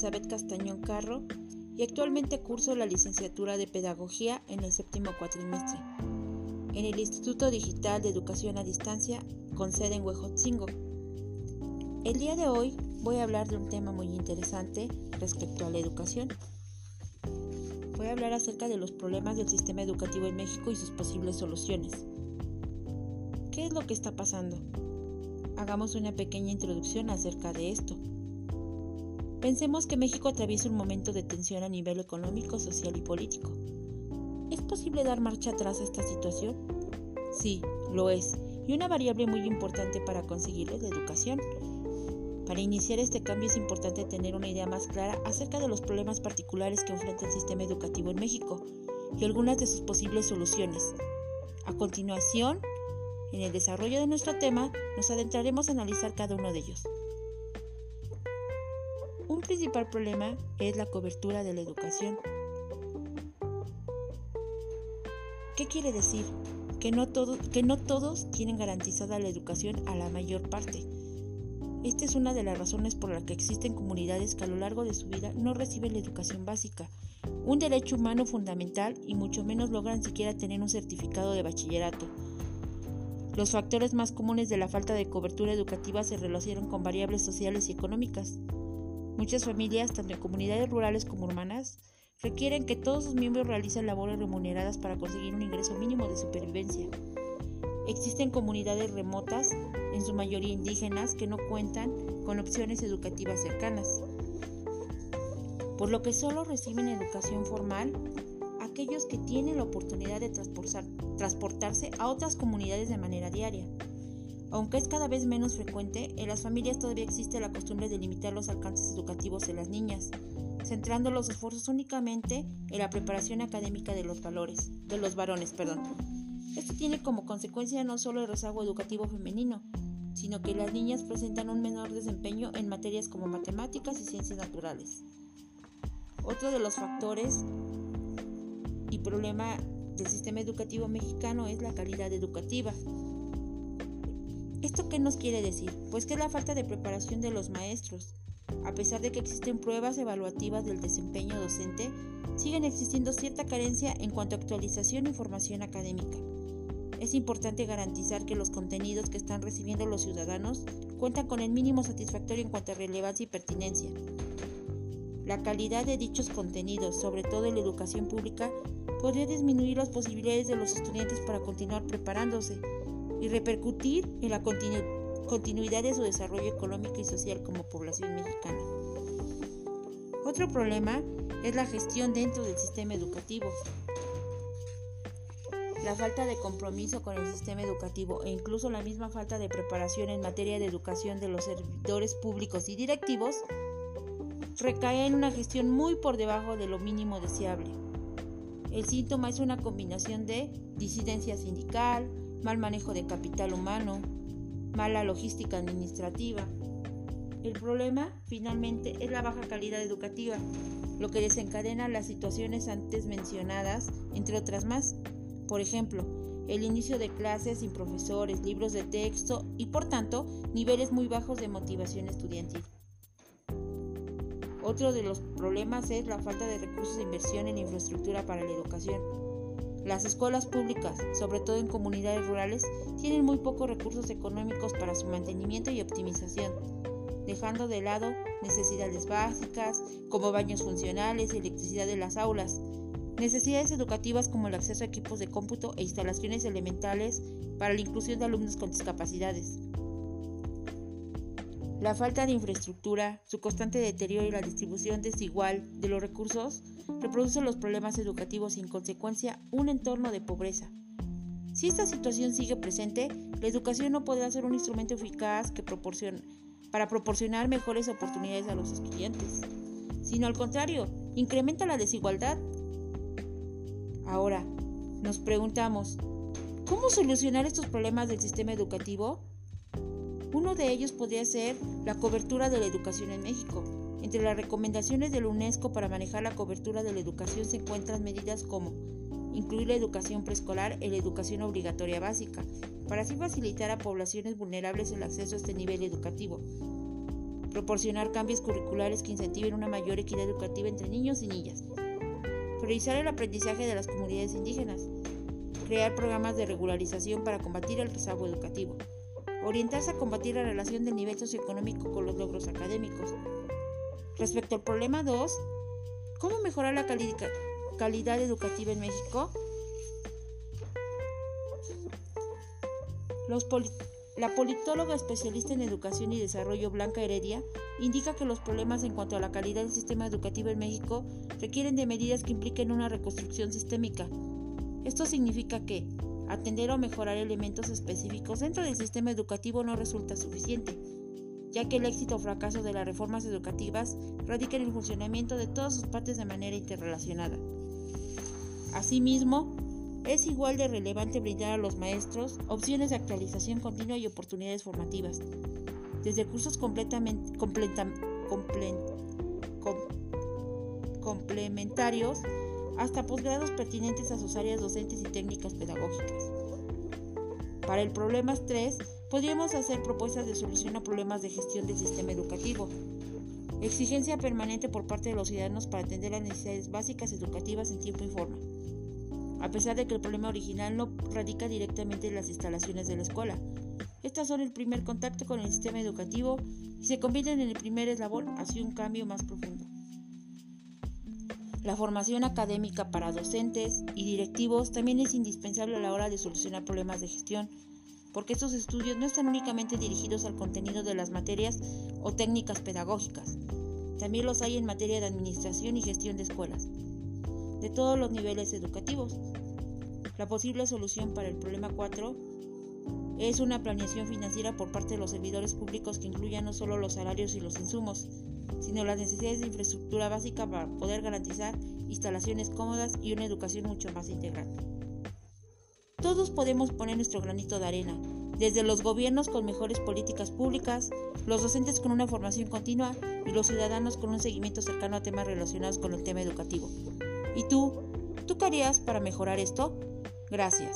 Elizabeth Castañón Carro y actualmente curso la licenciatura de Pedagogía en el séptimo cuatrimestre en el Instituto Digital de Educación a Distancia con sede en Huejotzingo. El día de hoy voy a hablar de un tema muy interesante respecto a la educación. Voy a hablar acerca de los problemas del sistema educativo en México y sus posibles soluciones. ¿Qué es lo que está pasando? Hagamos una pequeña introducción acerca de esto. Pensemos que México atraviesa un momento de tensión a nivel económico, social y político. ¿Es posible dar marcha atrás a esta situación? Sí, lo es, y una variable muy importante para conseguirlo es la educación. Para iniciar este cambio es importante tener una idea más clara acerca de los problemas particulares que enfrenta el sistema educativo en México y algunas de sus posibles soluciones. A continuación, en el desarrollo de nuestro tema, nos adentraremos a analizar cada uno de ellos. Un principal problema es la cobertura de la educación. ¿Qué quiere decir? Que no, que no todos tienen garantizada la educación a la mayor parte. Esta es una de las razones por las que existen comunidades que a lo largo de su vida no reciben la educación básica, un derecho humano fundamental y mucho menos logran siquiera tener un certificado de bachillerato. Los factores más comunes de la falta de cobertura educativa se relacionan con variables sociales y económicas. Muchas familias, tanto en comunidades rurales como urbanas, requieren que todos sus miembros realicen labores remuneradas para conseguir un ingreso mínimo de supervivencia. Existen comunidades remotas, en su mayoría indígenas, que no cuentan con opciones educativas cercanas, por lo que solo reciben educación formal aquellos que tienen la oportunidad de transportarse a otras comunidades de manera diaria. Aunque es cada vez menos frecuente, en las familias todavía existe la costumbre de limitar los alcances educativos de las niñas, centrando los esfuerzos únicamente en la preparación académica de los valores, de los varones, perdón. Esto tiene como consecuencia no solo el rezago educativo femenino, sino que las niñas presentan un menor desempeño en materias como matemáticas y ciencias naturales. Otro de los factores y problema del sistema educativo mexicano es la calidad educativa. ¿Esto qué nos quiere decir? Pues que es la falta de preparación de los maestros. A pesar de que existen pruebas evaluativas del desempeño docente, siguen existiendo cierta carencia en cuanto a actualización e información académica. Es importante garantizar que los contenidos que están recibiendo los ciudadanos cuentan con el mínimo satisfactorio en cuanto a relevancia y pertinencia. La calidad de dichos contenidos, sobre todo en la educación pública, podría disminuir las posibilidades de los estudiantes para continuar preparándose y repercutir en la continuidad de su desarrollo económico y social como población mexicana. Otro problema es la gestión dentro del sistema educativo. La falta de compromiso con el sistema educativo e incluso la misma falta de preparación en materia de educación de los servidores públicos y directivos recae en una gestión muy por debajo de lo mínimo deseable. El síntoma es una combinación de disidencia sindical, mal manejo de capital humano, mala logística administrativa. El problema, finalmente, es la baja calidad educativa, lo que desencadena las situaciones antes mencionadas, entre otras más. Por ejemplo, el inicio de clases sin profesores, libros de texto y, por tanto, niveles muy bajos de motivación estudiantil. Otro de los problemas es la falta de recursos de inversión en infraestructura para la educación. Las escuelas públicas, sobre todo en comunidades rurales, tienen muy pocos recursos económicos para su mantenimiento y optimización, dejando de lado necesidades básicas como baños funcionales y electricidad de las aulas, necesidades educativas como el acceso a equipos de cómputo e instalaciones elementales para la inclusión de alumnos con discapacidades. La falta de infraestructura, su constante deterioro y la distribución desigual de los recursos reproducen los problemas educativos y en consecuencia un entorno de pobreza. Si esta situación sigue presente, la educación no podrá ser un instrumento eficaz que para proporcionar mejores oportunidades a los estudiantes, sino al contrario, incrementa la desigualdad. Ahora, nos preguntamos, ¿cómo solucionar estos problemas del sistema educativo? Uno de ellos podría ser la cobertura de la educación en México. Entre las recomendaciones de la UNESCO para manejar la cobertura de la educación se encuentran medidas como incluir la educación preescolar en la educación obligatoria básica, para así facilitar a poblaciones vulnerables el acceso a este nivel educativo. proporcionar cambios curriculares que incentiven una mayor equidad educativa entre niños y niñas, priorizar el aprendizaje de las comunidades indígenas, crear programas de regularización para combatir el rezago educativo, orientarse a combatir la relación del nivel socioeconómico con los logros académicos. Respecto al problema 2, ¿cómo mejorar la calidad educativa en México? La politóloga especialista en educación y desarrollo Blanca Heredia indica que los problemas en cuanto a la calidad del sistema educativo en México requieren de medidas que impliquen una reconstrucción sistémica. Esto significa que atender o mejorar elementos específicos dentro del sistema educativo no resulta suficiente, ya que el éxito o fracaso de las reformas educativas radica en el funcionamiento de todas sus partes de manera interrelacionada. Asimismo, es igual de relevante brindar a los maestros opciones de actualización continua y oportunidades formativas, desde cursos completamente, complementarios hasta posgrados pertinentes a sus áreas docentes y técnicas pedagógicas. Para el problema 3, podríamos hacer propuestas de solución a problemas de gestión del sistema educativo. Exigencia permanente por parte de los ciudadanos para atender las necesidades básicas educativas en tiempo y forma a pesar de que el problema original no radica directamente en las instalaciones de la escuela. Estas son el primer contacto con el sistema educativo y se convierten en el primer eslabón hacia un cambio más profundo. La formación académica para docentes y directivos también es indispensable a la hora de solucionar problemas de gestión, porque estos estudios no están únicamente dirigidos al contenido de las materias o técnicas pedagógicas, también los hay en materia de administración y gestión de escuelas de todos los niveles educativos. La posible solución para el problema 4 es una planeación financiera por parte de los servidores públicos que incluya no solo los salarios y los insumos, sino las necesidades de infraestructura básica para poder garantizar instalaciones cómodas y una educación mucho más integral. Todos podemos poner nuestro granito de arena, desde los gobiernos con mejores políticas públicas, los docentes con una formación continua y los ciudadanos con un seguimiento cercano a temas relacionados con el tema educativo. ¿Y tú? ¿Tú qué harías para mejorar esto? Gracias.